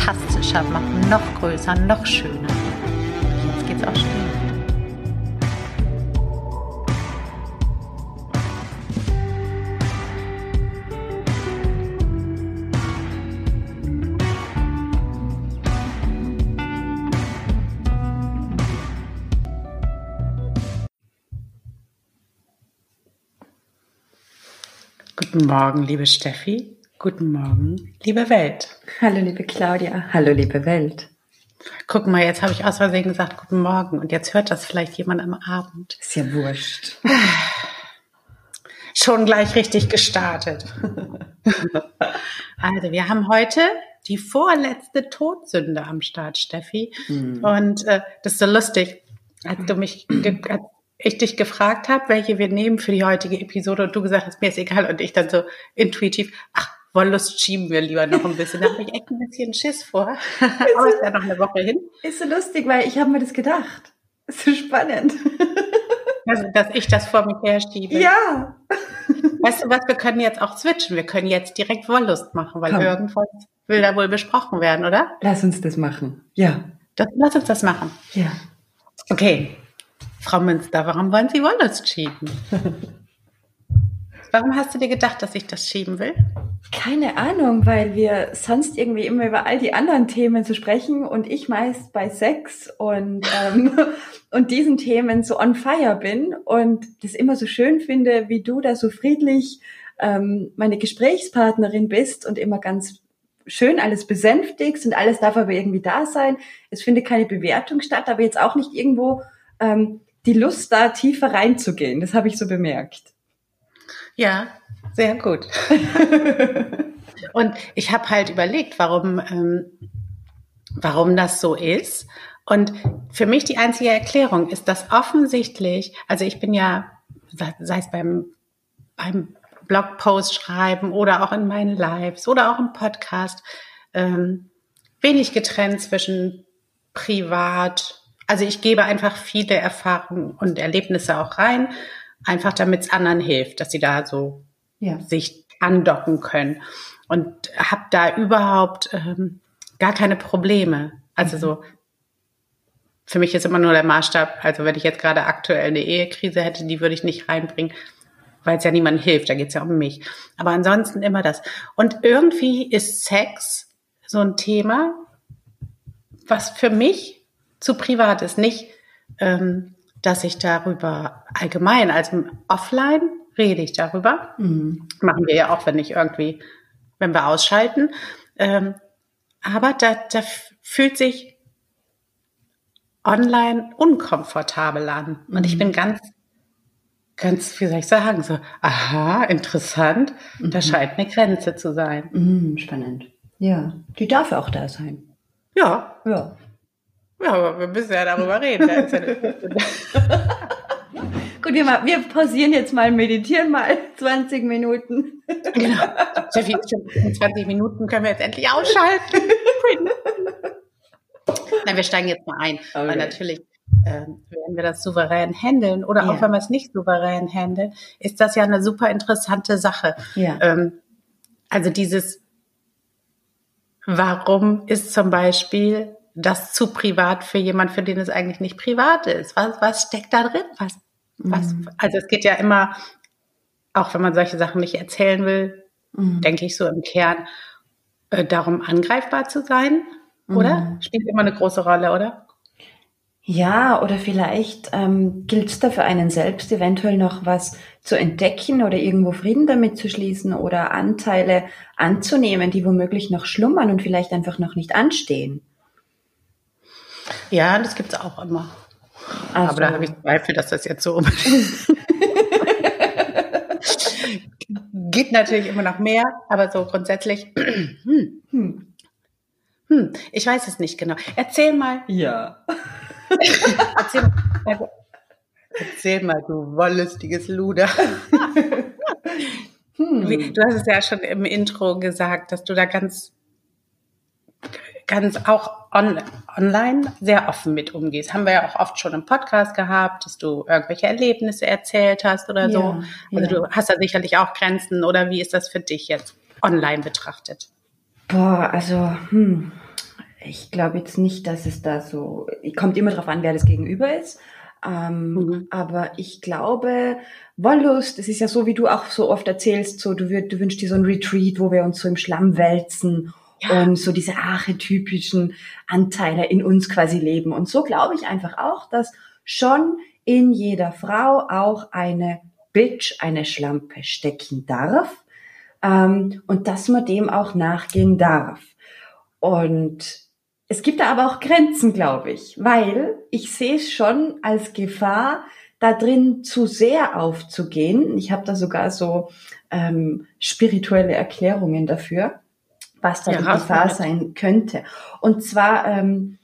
fantastischer machen, noch größer, noch schöner. Jetzt geht's auch schon. Guten Morgen, liebe Steffi. Guten Morgen, liebe Welt. Hallo, liebe Claudia. Hallo, liebe Welt. Guck mal, jetzt habe ich aus Versehen gesagt Guten Morgen und jetzt hört das vielleicht jemand am Abend. Ist ja wurscht. Schon gleich richtig gestartet. also, wir haben heute die vorletzte Todsünde am Start, Steffi. Mhm. Und äh, das ist so lustig, als du mich, als ich dich gefragt habe, welche wir nehmen für die heutige Episode und du gesagt hast, mir ist egal und ich dann so intuitiv, ach, Wollust schieben wir lieber noch ein bisschen. Da habe ich echt ein bisschen Schiss vor. Aber ist ja noch eine Woche hin. Ist so lustig, weil ich habe mir das gedacht. Ist so spannend. Also, dass ich das vor mich her schiebe. Ja. Weißt du was, wir können jetzt auch switchen. Wir können jetzt direkt Wollust machen, weil Komm. irgendwas will da wohl besprochen werden, oder? Lass uns das machen. Ja. Das, lass uns das machen. Ja. Okay. Frau Münster, warum wollen Sie Wollust schieben? Warum hast du dir gedacht, dass ich das schieben will? Keine Ahnung, weil wir sonst irgendwie immer über all die anderen Themen zu sprechen und ich meist bei Sex und, ähm, und diesen Themen so on fire bin und das immer so schön finde, wie du da so friedlich ähm, meine Gesprächspartnerin bist und immer ganz schön alles besänftigst und alles darf aber irgendwie da sein. Es findet keine Bewertung statt, aber jetzt auch nicht irgendwo ähm, die Lust da tiefer reinzugehen. Das habe ich so bemerkt. Ja, sehr gut. und ich habe halt überlegt, warum, ähm, warum das so ist. Und für mich die einzige Erklärung ist, dass offensichtlich, also ich bin ja, sei es beim, beim Blogpost schreiben oder auch in meinen Lives oder auch im Podcast, ähm, wenig getrennt zwischen privat. Also ich gebe einfach viele Erfahrungen und Erlebnisse auch rein, einfach damit es anderen hilft, dass sie da so ja. sich andocken können. Und habe da überhaupt ähm, gar keine Probleme. Also mhm. so, für mich ist immer nur der Maßstab, also wenn ich jetzt gerade aktuell eine Ehekrise hätte, die würde ich nicht reinbringen, weil es ja niemandem hilft, da geht es ja um mich. Aber ansonsten immer das. Und irgendwie ist Sex so ein Thema, was für mich zu privat ist. Nicht, ähm, dass ich darüber allgemein, also offline rede ich darüber. Mhm. Machen wir ja auch, wenn nicht irgendwie, wenn wir ausschalten. Ähm, aber da, da fühlt sich online unkomfortabel an. Und ich mhm. bin ganz, ganz, wie soll ich sagen, so, aha, interessant. Mhm. Da scheint eine Grenze zu sein. Mhm, spannend. Ja, die darf auch da sein. Ja. Ja. Aber wir müssen ja darüber reden. Gut, wir, mal, wir pausieren jetzt mal, meditieren mal 20 Minuten. Genau. Steffi, in 20 Minuten können wir jetzt endlich ausschalten. Nein, wir steigen jetzt mal ein, okay. weil natürlich äh, werden wir das souverän handeln oder ja. auch wenn wir es nicht souverän handeln, ist das ja eine super interessante Sache. Ja. Ähm, also dieses, warum ist zum Beispiel das zu privat für jemand, für den es eigentlich nicht privat ist? Was, was steckt da drin? Was, was, mhm. also es geht ja immer, auch wenn man solche Sachen nicht erzählen will, mhm. denke ich so im Kern, äh, darum angreifbar zu sein, oder? Mhm. Spielt immer eine große Rolle, oder? Ja, oder vielleicht ähm, gilt es da für einen selbst eventuell noch was zu entdecken oder irgendwo Frieden damit zu schließen oder Anteile anzunehmen, die womöglich noch schlummern und vielleicht einfach noch nicht anstehen. Ja, das gibt es auch immer. Also. Aber da habe ich Zweifel, dass das jetzt so geht natürlich immer noch mehr, aber so grundsätzlich hm, Hm, ich weiß es nicht genau. Erzähl mal. Ja. erzähl, mal erzähl mal, du wollüstiges Luder. Hm. Du hast es ja schon im Intro gesagt, dass du da ganz, ganz auch on, online sehr offen mit umgehst. Haben wir ja auch oft schon im Podcast gehabt, dass du irgendwelche Erlebnisse erzählt hast oder so. Ja, also ja. du hast da sicherlich auch Grenzen oder wie ist das für dich jetzt online betrachtet? Boah, also, hm, ich glaube jetzt nicht, dass es da so, kommt immer darauf an, wer das Gegenüber ist. Ähm, mhm. Aber ich glaube, Wollust, das ist ja so, wie du auch so oft erzählst, so du, du wünschst dir so ein Retreat, wo wir uns so im Schlamm wälzen und so diese archetypischen Anteile in uns quasi leben. Und so glaube ich einfach auch, dass schon in jeder Frau auch eine Bitch, eine Schlampe stecken darf ähm, und dass man dem auch nachgehen darf. Und es gibt da aber auch Grenzen, glaube ich, weil ich sehe es schon als Gefahr, da drin zu sehr aufzugehen. Ich habe da sogar so ähm, spirituelle Erklärungen dafür, was da ja, die Gefahr sein könnte. Und zwar, ähm,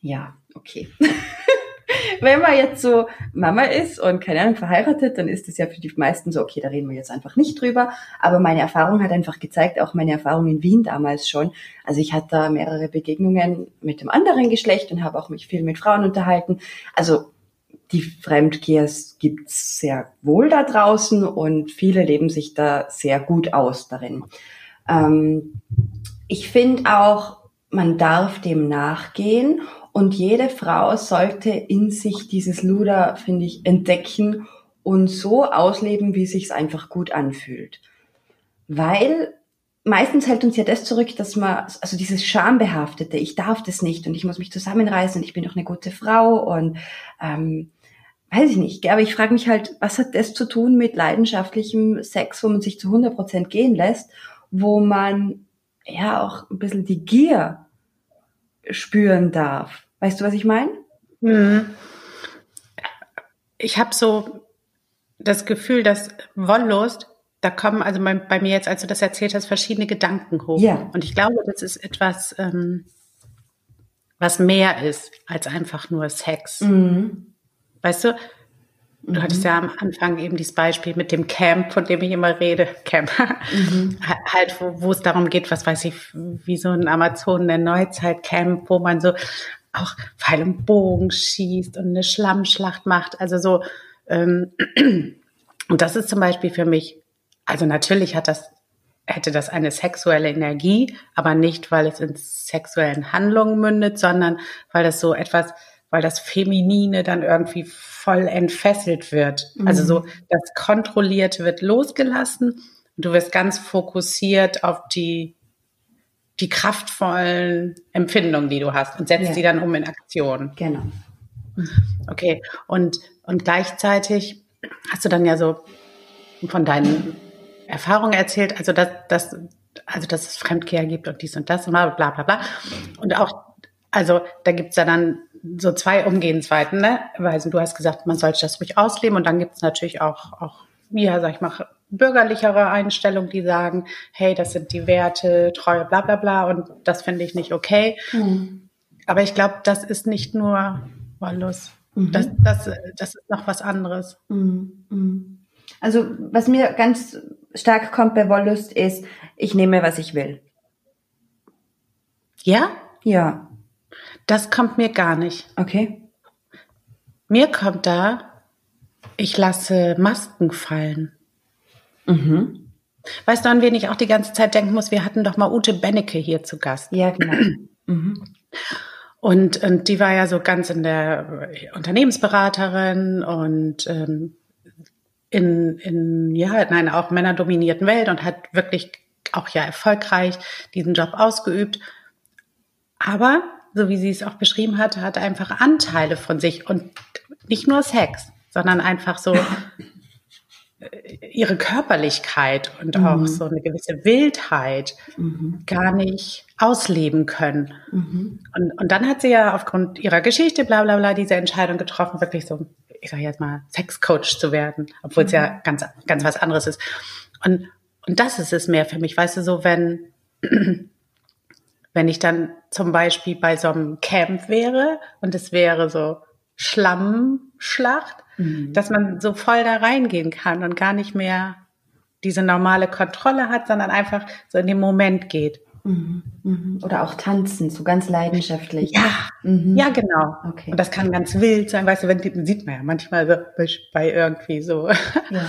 ja, okay. wenn man jetzt so Mama ist und keine Ahnung verheiratet, dann ist es ja für die meisten so, okay, da reden wir jetzt einfach nicht drüber. Aber meine Erfahrung hat einfach gezeigt, auch meine Erfahrung in Wien damals schon. Also ich hatte da mehrere Begegnungen mit dem anderen Geschlecht und habe auch mich viel mit Frauen unterhalten. Also die Fremdkehrs gibt's sehr wohl da draußen und viele leben sich da sehr gut aus darin. Ähm, ich finde auch, man darf dem nachgehen und jede Frau sollte in sich dieses Luder, finde ich, entdecken und so ausleben, wie sich's einfach gut anfühlt. Weil meistens hält uns ja das zurück, dass man, also dieses Schambehaftete, ich darf das nicht und ich muss mich zusammenreißen und ich bin doch eine gute Frau und ähm, weiß ich nicht, aber ich frage mich halt, was hat das zu tun mit leidenschaftlichem Sex, wo man sich zu 100 Prozent gehen lässt, wo man ja auch ein bisschen die Gier spüren darf. Weißt du, was ich meine? Mhm. Ich habe so das Gefühl, dass Wollust, da kommen also bei, bei, mir jetzt, als du das erzählt hast, verschiedene Gedanken hoch. Ja. Und ich glaube, das ist etwas, ähm, was mehr ist als einfach nur Sex. Mhm. Weißt du, Du mhm. hattest ja am Anfang eben dieses Beispiel mit dem Camp, von dem ich immer rede. Camp. Mhm. halt, wo, wo es darum geht, was weiß ich, wie so ein Amazon der Neuzeit-Camp, wo man so auch Pfeil und Bogen schießt und eine Schlammschlacht macht. Also so, ähm, und das ist zum Beispiel für mich, also natürlich hat das, hätte das eine sexuelle Energie, aber nicht, weil es in sexuellen Handlungen mündet, sondern weil das so etwas, weil das Feminine dann irgendwie voll entfesselt wird. Mhm. Also so, das Kontrollierte wird losgelassen und du wirst ganz fokussiert auf die, die kraftvollen Empfindungen, die du hast und setzt ja. die dann um in Aktion. Genau. Okay. Und, und gleichzeitig hast du dann ja so von deinen Erfahrungen erzählt, also dass, dass, also dass es Fremdkehr gibt und dies und das und bla bla bla. Und auch, also da gibt's ja dann so zwei Umgehensweiten, ne? Weil du hast gesagt, man sollte das ruhig ausleben und dann gibt es natürlich auch, auch, ja, sag ich mal, bürgerlichere Einstellungen, die sagen, hey, das sind die Werte, Treue, bla bla bla und das finde ich nicht okay. Mhm. Aber ich glaube, das ist nicht nur Wollust. Mhm. Das, das, das ist noch was anderes. Mhm. mhm. Also was mir ganz stark kommt bei Wollust ist, ich nehme, was ich will. Ja? Ja. Das kommt mir gar nicht. Okay. Mir kommt da, ich lasse Masken fallen. Mhm. Weißt du, an wen ich auch die ganze Zeit denken muss? Wir hatten doch mal Ute Bennecke hier zu Gast. Ja, genau. mhm. Und, und die war ja so ganz in der Unternehmensberaterin und ähm, in, in, ja, in einer auch männerdominierten Welt und hat wirklich auch ja erfolgreich diesen Job ausgeübt. Aber so wie sie es auch beschrieben hat, hat einfach Anteile von sich und nicht nur Sex, sondern einfach so äh, ihre Körperlichkeit und mhm. auch so eine gewisse Wildheit mhm. gar nicht ausleben können. Mhm. Und, und dann hat sie ja aufgrund ihrer Geschichte, bla bla bla, diese Entscheidung getroffen, wirklich so, ich sage jetzt mal, Sexcoach zu werden, obwohl es ja mhm. ganz, ganz was anderes ist. Und, und das ist es mehr für mich, weißt du, so wenn wenn ich dann zum Beispiel bei so einem Camp wäre und es wäre so Schlammschlacht, mhm. dass man so voll da reingehen kann und gar nicht mehr diese normale Kontrolle hat, sondern einfach so in den Moment geht. Mhm, mhm. Oder auch tanzen, so ganz leidenschaftlich. Ja, mhm. ja, genau. Okay. Und das kann ganz wild sein, weißt du, wenn, sieht man ja manchmal so bei irgendwie so ja.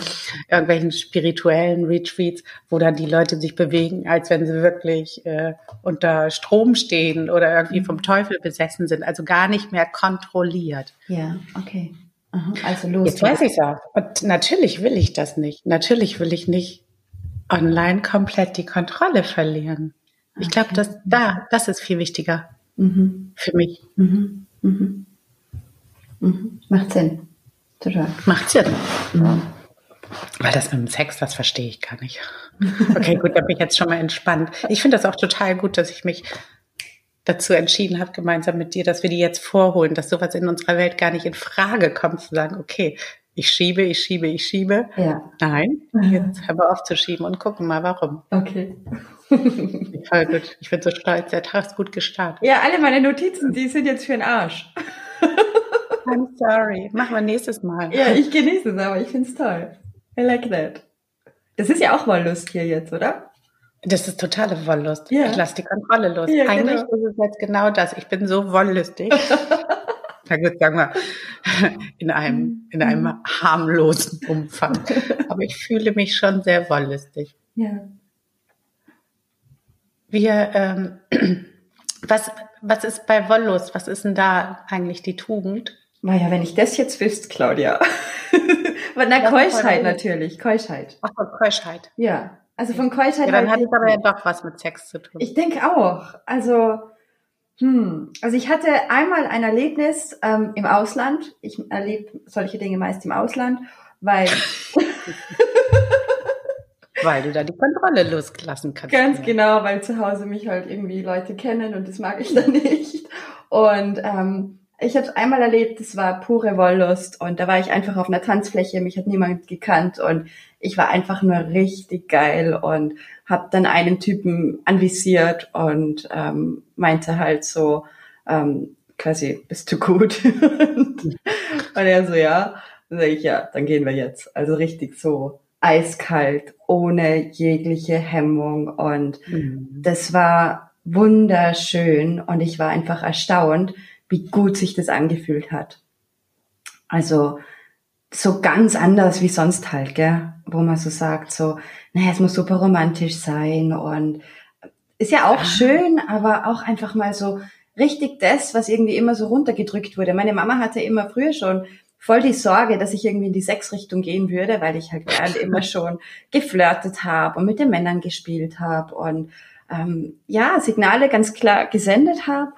irgendwelchen spirituellen Retreats, wo dann die Leute sich bewegen, als wenn sie wirklich äh, unter Strom stehen oder irgendwie mhm. vom Teufel besessen sind, also gar nicht mehr kontrolliert. Ja, okay. Aha, also los. Jetzt weiß ich auch. Und natürlich will ich das nicht. Natürlich will ich nicht online komplett die Kontrolle verlieren. Ich glaube, okay. dass da, das ist viel wichtiger mhm. für mich. Mhm. Mhm. mhm. Macht Sinn. Total. Macht Sinn. Weil das mit dem Sex, das verstehe ich gar nicht. Okay, gut, da bin ich jetzt schon mal entspannt. Ich finde das auch total gut, dass ich mich dazu entschieden habe, gemeinsam mit dir, dass wir die jetzt vorholen, dass sowas in unserer Welt gar nicht in Frage kommt, zu sagen, okay, ich schiebe, ich schiebe, ich schiebe. Ja. Nein, jetzt hör mal auf zu schieben und gucken mal, warum. Okay. Voll gut. Ich bin so stolz. Der Tag ist gut gestartet. Ja, alle meine Notizen, die sind jetzt für den Arsch. I'm sorry. Machen wir nächstes Mal. Ja, ich genieße es, aber ich finde es toll. I like that. Das ist ja auch Wollust hier jetzt, oder? Das ist totale Wollust. Ja. Ich lasse die Kontrolle los. Ja, Eigentlich genau. ist es jetzt genau das. Ich bin so wollüstig. Sagen wir, in einem, in einem mhm. harmlosen Umfang. Aber ich fühle mich schon sehr wollüstig. Ja. Wir, ähm, was, was ist bei Wollust? Was ist denn da eigentlich die Tugend? Naja, wenn ich das jetzt wüsste, Claudia. Na, Keuschheit natürlich, Keuschheit. Ach, von Keuschheit. Ja, also von Keuschheit. Ja, dann hat es aber ja doch was mit Sex zu tun. Ich denke auch. Also, hm, also ich hatte einmal ein Erlebnis ähm, im Ausland. Ich erlebe solche Dinge meist im Ausland, weil weil du da die Kontrolle loslassen kannst. Ganz genau, weil zu Hause mich halt irgendwie Leute kennen und das mag ich dann nicht. Und ähm, ich habe es einmal erlebt, das war pure Wollust und da war ich einfach auf einer Tanzfläche, mich hat niemand gekannt und ich war einfach nur richtig geil und habe dann einen Typen anvisiert und ähm, meinte halt so ähm, quasi, bist du gut? und er so, ja. Dann sage ich, ja, dann gehen wir jetzt. Also richtig so eiskalt, ohne jegliche Hemmung und mhm. das war wunderschön und ich war einfach erstaunt, wie gut sich das angefühlt hat. Also so ganz anders wie sonst halt, gell? wo man so sagt, so, naja, es muss super romantisch sein und ist ja auch schön, aber auch einfach mal so richtig das, was irgendwie immer so runtergedrückt wurde. Meine Mama hatte immer früher schon voll die Sorge, dass ich irgendwie in die Sexrichtung gehen würde, weil ich halt gerne immer schon geflirtet habe und mit den Männern gespielt habe und ähm, ja, Signale ganz klar gesendet habe.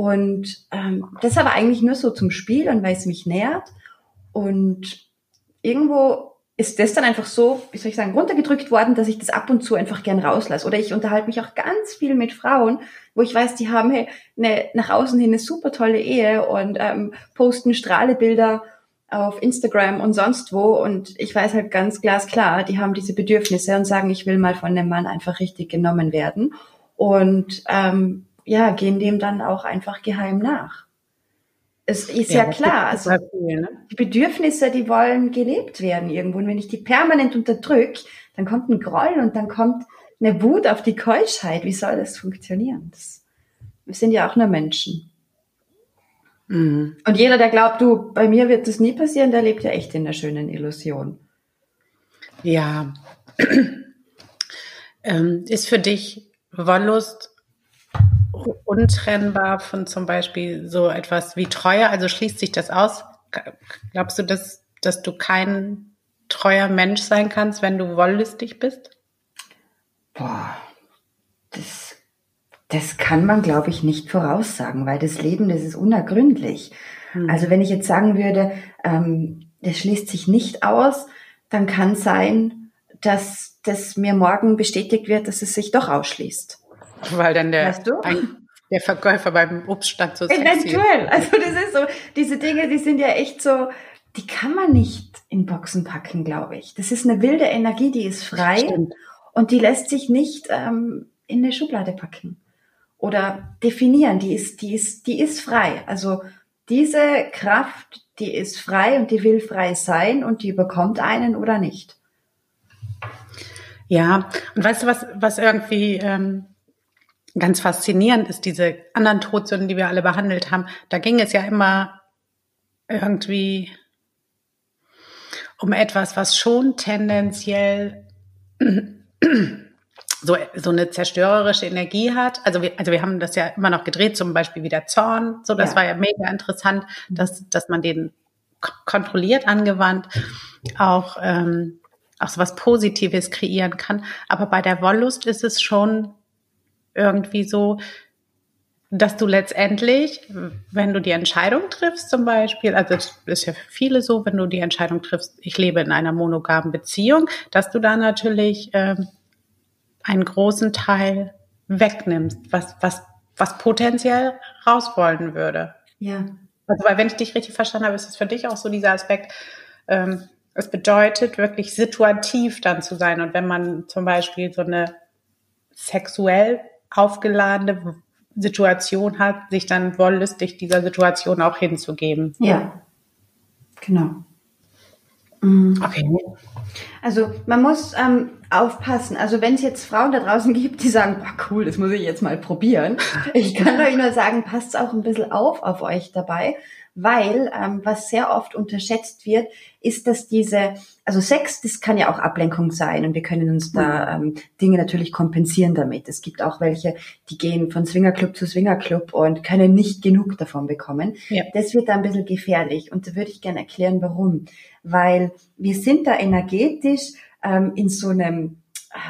Und ähm, das aber eigentlich nur so zum Spiel und weil es mich nährt. Und irgendwo ist das dann einfach so, wie soll ich sagen, runtergedrückt worden, dass ich das ab und zu einfach gern rauslasse. Oder ich unterhalte mich auch ganz viel mit Frauen, wo ich weiß, die haben hey, eine, nach außen hin eine super tolle Ehe und ähm, posten Strahlebilder auf Instagram und sonst wo. Und ich weiß halt ganz glasklar, die haben diese Bedürfnisse und sagen, ich will mal von dem Mann einfach richtig genommen werden. Und ähm, ja, gehen dem dann auch einfach geheim nach. Es ist ja, ja klar, also viel, ne? die Bedürfnisse, die wollen gelebt werden irgendwo. Und wenn ich die permanent unterdrück, dann kommt ein Groll und dann kommt eine Wut auf die Keuschheit. Wie soll das funktionieren? Das, wir sind ja auch nur Menschen. Mhm. Und jeder, der glaubt, du, bei mir wird das nie passieren, der lebt ja echt in der schönen Illusion. Ja. ähm, ist für dich Wollust untrennbar von zum Beispiel so etwas wie Treue? Also schließt sich das aus? Glaubst du, dass, dass du kein treuer Mensch sein kannst, wenn du wollüstig bist? Boah, das, das kann man, glaube ich, nicht voraussagen, weil das Leben, das ist unergründlich. Hm. Also wenn ich jetzt sagen würde, ähm, das schließt sich nicht aus, dann kann sein, dass das mir morgen bestätigt wird, dass es sich doch ausschließt. Weil dann der, weißt du? ein, der Verkäufer beim Obststand so sexy Eventuell. Also das ist so, diese Dinge, die sind ja echt so, die kann man nicht in Boxen packen, glaube ich. Das ist eine wilde Energie, die ist frei Stimmt. und die lässt sich nicht ähm, in eine Schublade packen. oder definieren, die ist, die ist, die ist frei. Also diese Kraft, die ist frei und die will frei sein und die bekommt einen oder nicht. Ja, und weißt du, was, was irgendwie ähm, ganz faszinierend ist, diese anderen Todsünden, die wir alle behandelt haben, da ging es ja immer irgendwie um etwas, was schon tendenziell so, so eine zerstörerische Energie hat. Also wir, also wir haben das ja immer noch gedreht, zum Beispiel wie der Zorn. So, das ja. war ja mega interessant, dass, dass man den kontrolliert angewandt auch, ähm, auch so was Positives kreieren kann. Aber bei der Wollust ist es schon irgendwie so, dass du letztendlich, wenn du die Entscheidung triffst, zum Beispiel, also das ist ja für viele so, wenn du die Entscheidung triffst, ich lebe in einer monogamen Beziehung, dass du da natürlich ähm, einen großen Teil wegnimmst, was, was, was potenziell raus wollen würde. Ja. Also, weil wenn ich dich richtig verstanden habe, ist es für dich auch so dieser Aspekt, ähm, es bedeutet wirklich situativ dann zu sein. Und wenn man zum Beispiel so eine sexuell aufgeladene Situation hat, sich dann wollüstig dieser Situation auch hinzugeben. Ja, genau. Mhm. Okay. Also man muss ähm, aufpassen. Also wenn es jetzt Frauen da draußen gibt, die sagen, boah, cool, das muss ich jetzt mal probieren. Ich kann euch nur sagen, passt auch ein bisschen auf auf euch dabei, weil ähm, was sehr oft unterschätzt wird, ist, dass diese, also Sex, das kann ja auch Ablenkung sein und wir können uns da mhm. ähm, Dinge natürlich kompensieren damit. Es gibt auch welche, die gehen von Swingerclub zu Swingerclub und können nicht genug davon bekommen. Ja. Das wird da ein bisschen gefährlich und da würde ich gerne erklären, warum. Weil wir sind da energetisch ähm, in so einem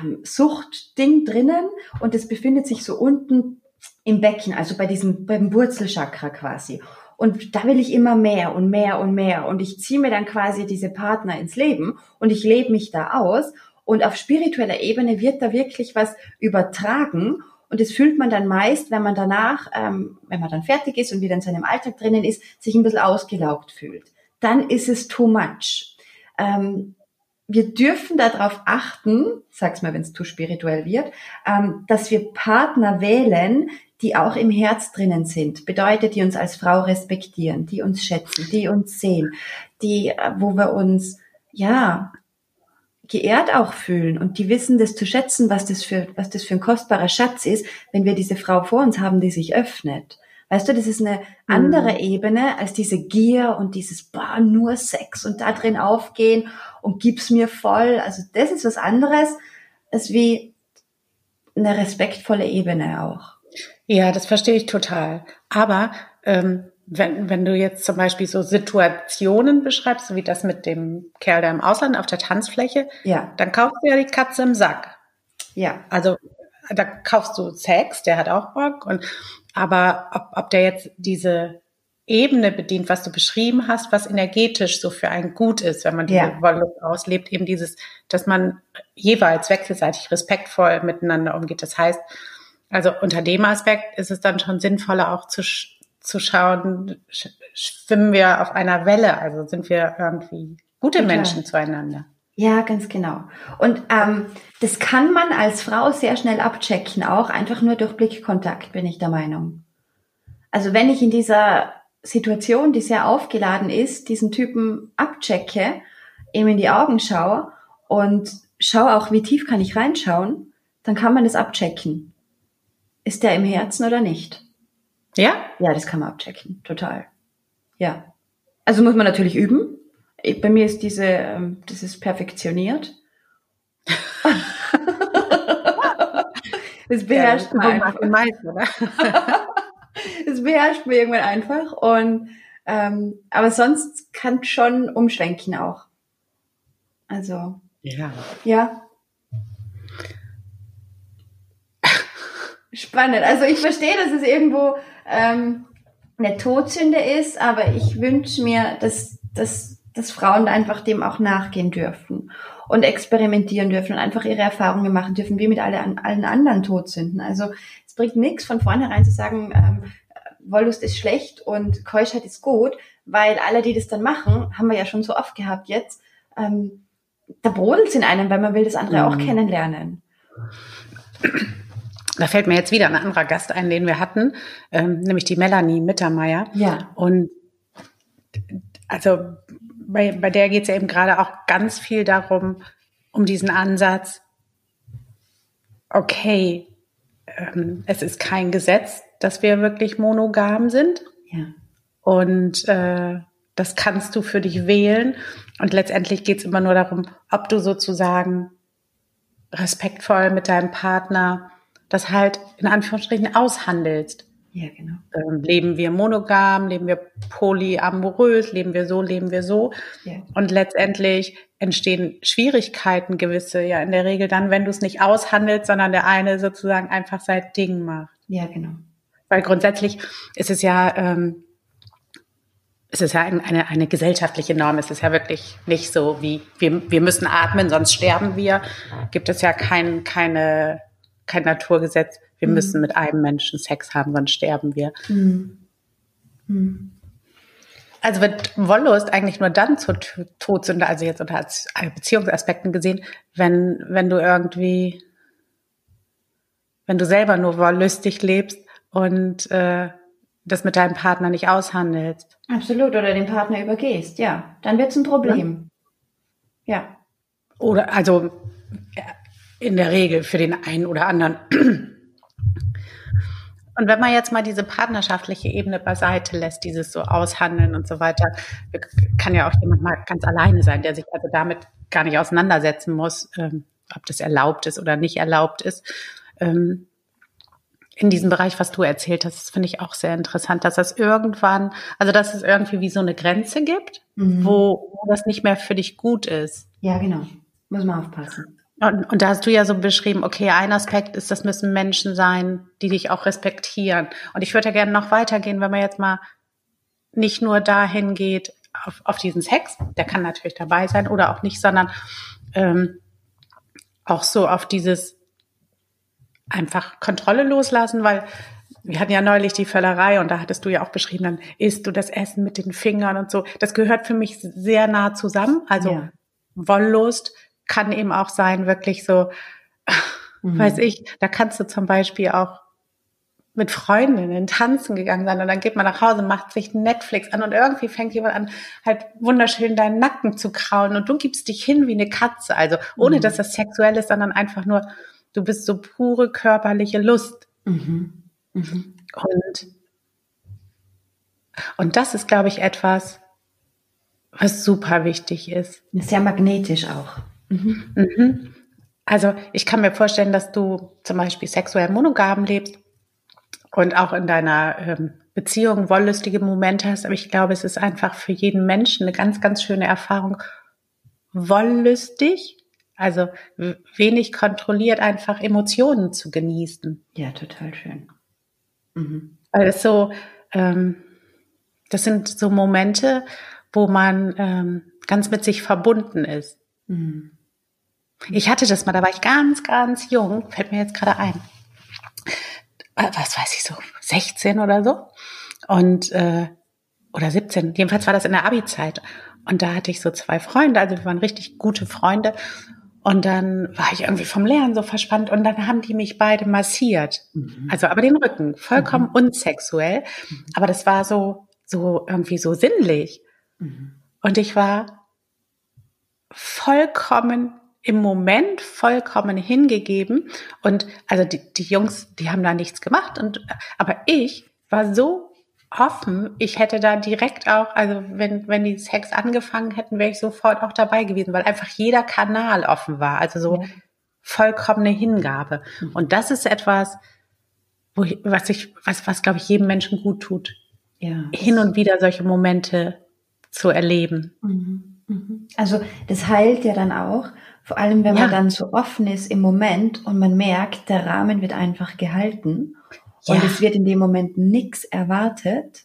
ähm, Suchtding drinnen und es befindet sich so unten im Becken, also bei diesem beim Wurzelchakra quasi. Und da will ich immer mehr und mehr und mehr. Und ich ziehe mir dann quasi diese Partner ins Leben und ich lebe mich da aus. Und auf spiritueller Ebene wird da wirklich was übertragen. Und das fühlt man dann meist, wenn man danach, ähm, wenn man dann fertig ist und wieder in seinem Alltag drinnen ist, sich ein bisschen ausgelaugt fühlt. Dann ist es too much. Ähm, wir dürfen darauf achten, sag's mal, wenn es zu spirituell wird, ähm, dass wir Partner wählen, die auch im Herz drinnen sind, bedeutet, die uns als Frau respektieren, die uns schätzen, die uns sehen, die, äh, wo wir uns, ja, geehrt auch fühlen und die wissen das zu schätzen, was das für, was das für ein kostbarer Schatz ist, wenn wir diese Frau vor uns haben, die sich öffnet. Weißt du, das ist eine andere mhm. Ebene als diese Gier und dieses, boah, nur Sex und da drin aufgehen und gib's mir voll. Also das ist was anderes als wie eine respektvolle Ebene auch. Ja, das verstehe ich total. Aber ähm, wenn, wenn du jetzt zum Beispiel so Situationen beschreibst, so wie das mit dem Kerl da im Ausland auf der Tanzfläche, ja. dann kaufst du ja die Katze im Sack. Ja. Also da kaufst du Sex, der hat auch Bock. Und aber ob, ob der jetzt diese Ebene bedient, was du beschrieben hast, was energetisch so für einen gut ist, wenn man diese ja. Wollust auslebt, eben dieses, dass man jeweils wechselseitig respektvoll miteinander umgeht. Das heißt, also unter dem Aspekt ist es dann schon sinnvoller auch zu, zu schauen, schwimmen wir auf einer Welle, also sind wir irgendwie gute Total. Menschen zueinander. Ja, ganz genau. Und ähm, das kann man als Frau sehr schnell abchecken, auch einfach nur durch Blickkontakt, bin ich der Meinung. Also wenn ich in dieser Situation, die sehr aufgeladen ist, diesen Typen abchecke, ihm in die Augen schaue und schaue auch, wie tief kann ich reinschauen, dann kann man das abchecken. Ist der im Herzen oder nicht? Ja? Ja, das kann man abchecken. Total. Ja. Also muss man natürlich üben. Bei mir ist diese, ähm, das ist perfektioniert. das beherrscht ja, man einfach. Meisten, oder? das beherrscht mir irgendwann einfach. Und ähm, aber sonst kann schon umschwenken auch. Also. Ja. Ja. Spannend. Also ich verstehe, dass es irgendwo ähm, eine Todsünde ist, aber ich wünsche mir, dass, dass, dass Frauen einfach dem auch nachgehen dürfen und experimentieren dürfen und einfach ihre Erfahrungen machen dürfen, wie mit alle, allen anderen Todsünden. Also es bringt nichts von vornherein zu sagen, ähm, Wollust ist schlecht und Keuschheit ist gut, weil alle, die das dann machen, haben wir ja schon so oft gehabt jetzt, ähm, da brodelt es in einem, weil man will das andere mhm. auch kennenlernen. Da fällt mir jetzt wieder ein anderer Gast ein, den wir hatten, ähm, nämlich die Melanie Mittermeier. Ja. Und also bei, bei der geht es ja eben gerade auch ganz viel darum, um diesen Ansatz, okay, ähm, es ist kein Gesetz, dass wir wirklich monogam sind. Ja. Und äh, das kannst du für dich wählen. Und letztendlich geht es immer nur darum, ob du sozusagen respektvoll mit deinem Partner das halt in Anführungsstrichen aushandelst. Ja, genau. Ähm, leben wir monogam, leben wir polyamorös, leben wir so, leben wir so. Ja. Und letztendlich entstehen Schwierigkeiten gewisse, ja in der Regel dann, wenn du es nicht aushandelst, sondern der eine sozusagen einfach sein Ding macht. Ja, genau. Weil grundsätzlich ist es ja, ähm, es ist ja ein, eine, eine gesellschaftliche Norm. Es ist ja wirklich nicht so wie, wir, wir müssen atmen, sonst sterben wir. Gibt es ja kein, keine, kein Naturgesetz. Wir Mhm. müssen mit einem Menschen Sex haben, sonst sterben wir. Mhm. Mhm. Also wird Wollust eigentlich nur dann zur Todsünde, also jetzt unter als- Beziehungsaspekten gesehen, wenn, wenn du irgendwie, wenn du selber nur wollüstig lebst und äh, das mit deinem Partner nicht aushandelst. Absolut. Oder den Partner übergehst, ja. Dann wird's ein Problem. Ja. Oder also ja, in der Regel für den einen oder anderen. Und wenn man jetzt mal diese partnerschaftliche Ebene beiseite lässt, dieses so aushandeln und so weiter, kann ja auch jemand mal ganz alleine sein, der sich also damit gar nicht auseinandersetzen muss, ähm, ob das erlaubt ist oder nicht erlaubt ist. Ähm, in diesem Bereich, was du erzählt hast, finde ich auch sehr interessant, dass das irgendwann, also dass es irgendwie wie so eine Grenze gibt, Mhm. wo, wo das nicht mehr für dich gut ist. Ja, genau. Muss man aufpassen. Und, und da hast du ja so beschrieben, okay, ein Aspekt ist, das müssen Menschen sein, die dich auch respektieren. Und ich würde ja gerne noch weitergehen, wenn man jetzt mal nicht nur dahin geht, auf, auf diesen Sex, der kann natürlich dabei sein oder auch nicht, sondern ähm, auch so auf dieses einfach Kontrolle loslassen, weil wir hatten ja neulich die Völlerei und da hattest du ja auch beschrieben, dann isst du das Essen mit den Fingern und so. Das gehört für mich sehr nah zusammen. Also Ja. Wollust kann eben auch sein, wirklich so, Mhm. weiß ich, da kannst du zum Beispiel auch mit Freundinnen tanzen gegangen sein und dann geht man nach Hause, macht sich Netflix an und irgendwie fängt jemand an, halt wunderschön deinen Nacken zu kraulen und du gibst dich hin wie eine Katze. Also ohne, Mhm. dass das sexuell ist, sondern einfach nur, du bist so pure körperliche Lust. Mhm. Mhm. Und, und das ist, glaube ich, etwas, was super wichtig ist. Sehr magnetisch auch. Mhm. Mhm. Also ich kann mir vorstellen, dass du zum Beispiel sexuell monogam lebst und auch in deiner ähm, Beziehung wollüstige Momente hast. Aber ich glaube, es ist einfach für jeden Menschen eine ganz, ganz schöne Erfahrung, wollüstig, also wenig kontrolliert, einfach Emotionen zu genießen. Ja, total schön. Mhm. Weil es so, ähm, das sind so Momente, wo man ähm, ganz mit sich verbunden ist. Mhm. Ich hatte das mal, da war ich ganz, ganz jung, fällt mir jetzt gerade ein. Äh, Was weiß ich so, 16 oder so. Und äh, oder 17, jedenfalls war das in der Abi-Zeit. Und da hatte ich so zwei Freunde, also wir waren richtig gute Freunde. Und dann war ich irgendwie vom Lernen so verspannt und dann haben die mich beide massiert. Mhm. Also aber den Rücken, vollkommen unsexuell. Aber das war so, so irgendwie so sinnlich. Mhm. Und ich war vollkommen im Moment vollkommen hingegeben. Und also die, die Jungs, die haben da nichts gemacht. Und aber ich war so offen, ich hätte da direkt auch, also wenn, wenn die Sex angefangen hätten, wäre ich sofort auch dabei gewesen, weil einfach jeder Kanal offen war. Also so Ja. vollkommene Hingabe. Mhm. Und das ist etwas, wo ich, was ich, was, was glaube ich jedem Menschen gut tut, Ja. hin und wieder solche Momente zu erleben. Mhm. Also das heilt ja dann auch, vor allem wenn man Ja. dann so offen ist im Moment und man merkt, der Rahmen wird einfach gehalten und Ja. es wird in dem Moment nichts erwartet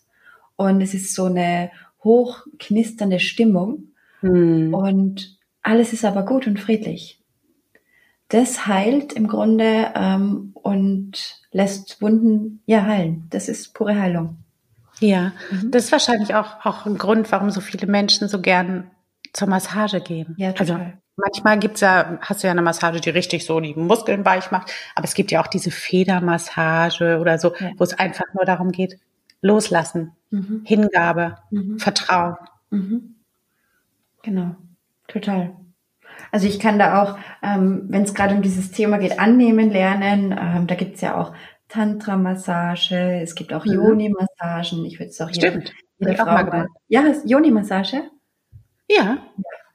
und es ist so eine hochknisternde Stimmung Hm. und alles ist aber gut und friedlich. Das heilt im Grunde ähm, und lässt Wunden ja heilen. Das ist pure Heilung. Ja, Mhm. das ist wahrscheinlich auch, auch ein Grund, warum so viele Menschen so gern zur Massage gehen. Ja, also total. manchmal gibt's ja, hast du ja eine Massage, die richtig so die Muskeln weich macht, aber es gibt ja auch diese Federmassage oder so, ja. wo es einfach nur darum geht, loslassen, mhm. Hingabe, mhm. Vertrauen. Mhm. Genau, total. Also ich kann da auch, ähm, wenn es gerade um dieses Thema geht, annehmen lernen, ähm, da gibt's ja auch Tantra-Massage, es gibt auch mhm. Yoni-Massagen. Ich würde es auch Stimmt. jede, Frau mal gemacht. Ja, Yoni-Massage? Ja.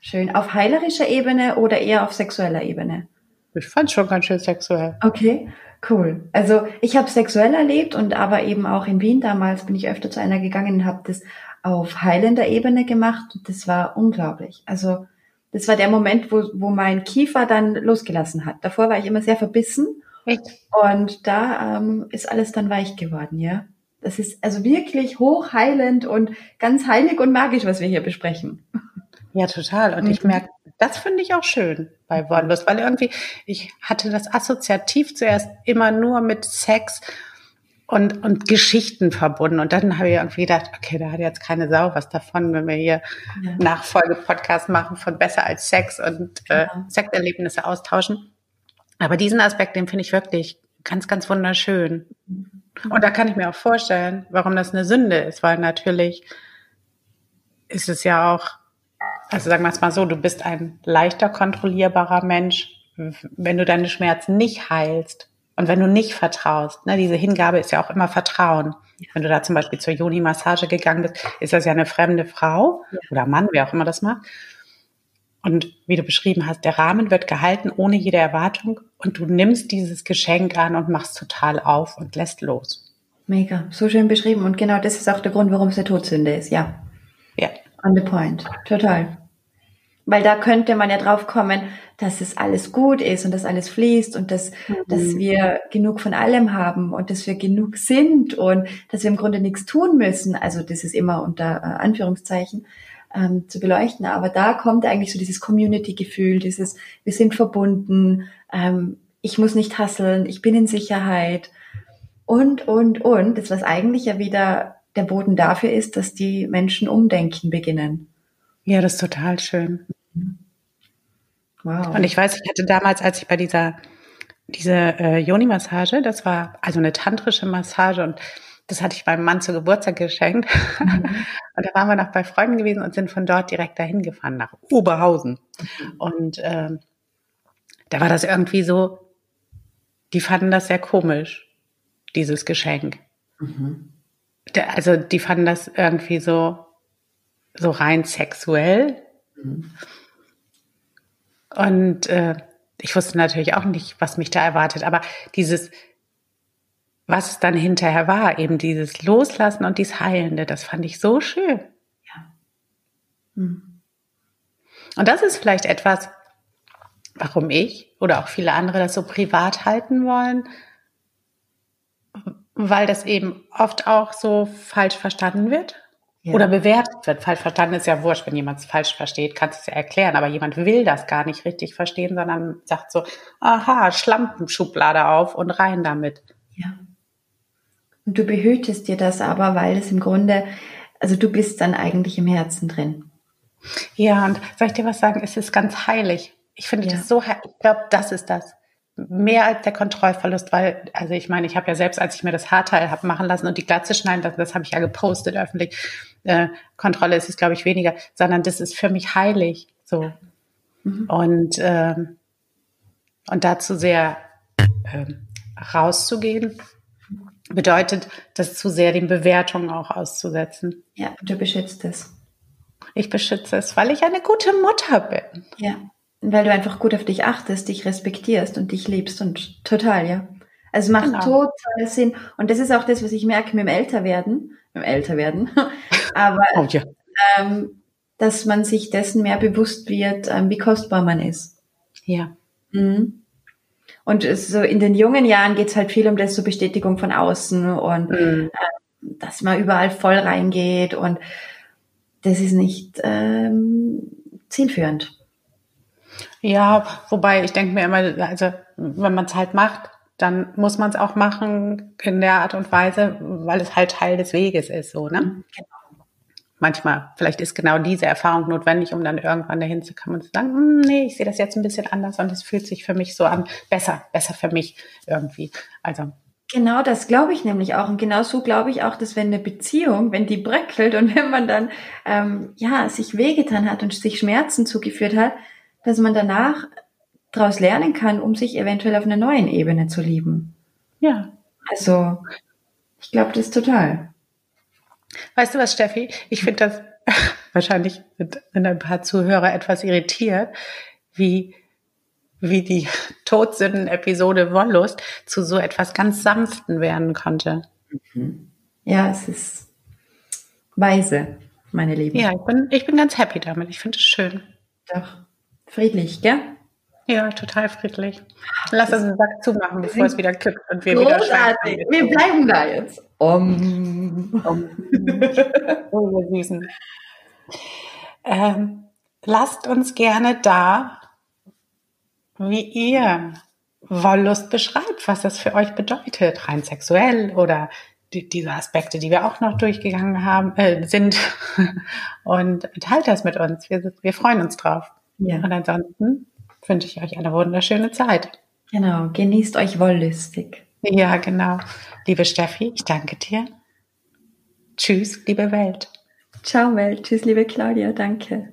Schön. Auf heilerischer Ebene oder eher auf sexueller Ebene? Ich fand schon ganz schön sexuell. Okay, cool. Also ich habe sexuell erlebt und aber eben auch in Wien damals bin ich öfter zu einer gegangen und habe das auf heilender Ebene gemacht und das war unglaublich. Also das war der Moment, wo, wo mein Kiefer dann losgelassen hat. Davor war ich immer sehr verbissen Echt? und da ähm, ist alles dann weich geworden, ja. Das ist also wirklich hochheilend und ganz heilig und magisch, was wir hier besprechen. Ja, total. Und mhm. ich merke, das finde ich auch schön bei Wordlust, weil irgendwie, ich hatte das assoziativ zuerst immer nur mit Sex und, und Geschichten verbunden. Und dann habe ich irgendwie gedacht, okay, da hat jetzt keine Sau was davon, wenn wir hier ja. Nachfolge-Podcast machen von Besser als Sex und äh, ja. Sexerlebnisse austauschen. Aber diesen Aspekt, den finde ich wirklich ganz, ganz wunderschön. Mhm. Und da kann ich mir auch vorstellen, warum das eine Sünde ist, weil natürlich ist es ja auch also sagen wir es mal so, du bist ein leichter kontrollierbarer Mensch, wenn du deine Schmerzen nicht heilst und wenn du nicht vertraust. Ne, diese Hingabe ist ja auch immer Vertrauen. Wenn du da zum Beispiel zur Joni-Massage gegangen bist, ist das ja eine fremde Frau oder Mann, wer auch immer das macht. Und wie du beschrieben hast, der Rahmen wird gehalten ohne jede Erwartung und du nimmst dieses Geschenk an und machst total auf und lässt los. Mega, so schön beschrieben. Und genau das ist auch der Grund, warum es eine Todsünde ist, ja. Ja. On the point, total. Weil da könnte man ja drauf kommen, dass es alles gut ist und dass alles fließt und dass, mhm. dass wir genug von allem haben und dass wir genug sind und dass wir im Grunde nichts tun müssen. Also das ist immer unter äh, Anführungszeichen ähm, zu beleuchten. Aber da kommt eigentlich so dieses Community-Gefühl, dieses wir sind verbunden, ähm, ich muss nicht hasseln, ich bin in Sicherheit und, und, und. Das, was eigentlich ja wieder der Boden dafür ist, dass die Menschen umdenken beginnen. Ja, das ist total schön. Wow. Und ich weiß, ich hatte damals, als ich bei dieser diese äh, Yoni-Massage, das war also eine tantrische Massage und das hatte ich meinem Mann zu Geburtstag geschenkt. Mhm. und da waren wir noch bei Freunden gewesen und sind von dort direkt dahin gefahren nach Oberhausen. Mhm. Und äh, da war das irgendwie so, die fanden das sehr komisch, dieses Geschenk. Mhm. Der, also die fanden das irgendwie so, so rein sexuell. Mhm. Und äh, ich wusste natürlich auch nicht, was mich da erwartet, aber dieses, was es dann hinterher war, eben dieses Loslassen und dieses Heilende, das fand ich so schön. Ja. Mhm. Und das ist vielleicht etwas, warum ich oder auch viele andere das so privat halten wollen, weil das eben oft auch so falsch verstanden wird ja. oder bewertet wird. Falsch verstanden ist ja wurscht, wenn jemand es falsch versteht, kannst du es ja erklären, aber jemand will das gar nicht richtig verstehen, sondern sagt so, aha, Schlampenschublade auf und rein damit. Ja. Und du behütest dir das aber, weil es im Grunde, also du bist dann eigentlich im Herzen drin. Ja, und soll ich dir was sagen? Es ist ganz heilig. Ich finde ja. das so, ich glaube, das ist das mehr als der Kontrollverlust, weil, also ich meine, ich habe ja selbst, als ich mir das Haarteil habe machen lassen und die Glatze schneiden, das, das habe ich ja gepostet öffentlich. Äh, Kontrolle ist es, glaube ich, weniger, sondern das ist für mich heilig. So. Mhm. Und, ähm, und dazu sehr ähm, rauszugehen, bedeutet, das zu sehr den Bewertungen auch auszusetzen. Ja, du beschützt es. Ich beschütze es, weil ich eine gute Mutter bin. Ja, weil du einfach gut auf dich achtest, dich respektierst und dich liebst und total, ja. Also es macht genau. total Sinn. Und das ist auch das, was ich merke mit dem Älterwerden, mit dem Älterwerden. Aber oh, ja. ähm, dass man sich dessen mehr bewusst wird, ähm, wie kostbar man ist. Ja. Mhm. Und so in den jungen Jahren geht's halt viel um das so Bestätigung von außen und mhm. äh, dass man überall voll reingeht und das ist nicht ähm, zielführend. Ja, wobei ich denke mir immer, also wenn man es halt macht, dann muss man es auch machen in der Art und Weise, weil es halt Teil des Weges ist, so, ne? Mhm, genau. Manchmal, vielleicht ist genau diese Erfahrung notwendig, um dann irgendwann dahin zu kommen und zu sagen, hm, nee, ich sehe das jetzt ein bisschen anders und es fühlt sich für mich so an, besser, besser für mich irgendwie. Also Genau, das glaube ich nämlich auch. Und genau so glaube ich auch, dass wenn eine Beziehung, wenn die bröckelt und wenn man dann ähm, ja sich wehgetan hat und sich Schmerzen zugeführt hat, dass man danach daraus lernen kann, um sich eventuell auf einer neuen Ebene zu lieben. Ja. Also, ich glaube das total. Weißt du was, Steffi? Ich finde das wahrscheinlich sind ein paar Zuhörer etwas irritiert, wie wie die Todsünden-Episode Wollust zu so etwas ganz Sanften werden konnte. Mhm. Ja, es ist weise, meine Lieben. Ja, ich bin, ich bin ganz happy damit. Ich finde es schön. Doch. Friedlich, gell? Ja, total friedlich. Lass uns den Sack zumachen, bevor es wieder kippt und wir Großartig. wieder Wir bleiben da jetzt. Um. um. oh. Ähm, lasst uns gerne da wie ihr Wollust beschreibt, was das für euch bedeutet, rein sexuell oder die, diese Aspekte, die wir auch noch durchgegangen haben, äh, sind. Und teilt das mit uns. Wir, wir freuen uns drauf. Ja. Und ansonsten wünsche ich euch eine wunderschöne Zeit. Genau, genießt euch wollüstig. Ja, genau. Liebe Steffi, ich danke dir. Tschüss, liebe Welt. Ciao, Welt. Tschüss, liebe Claudia. Danke.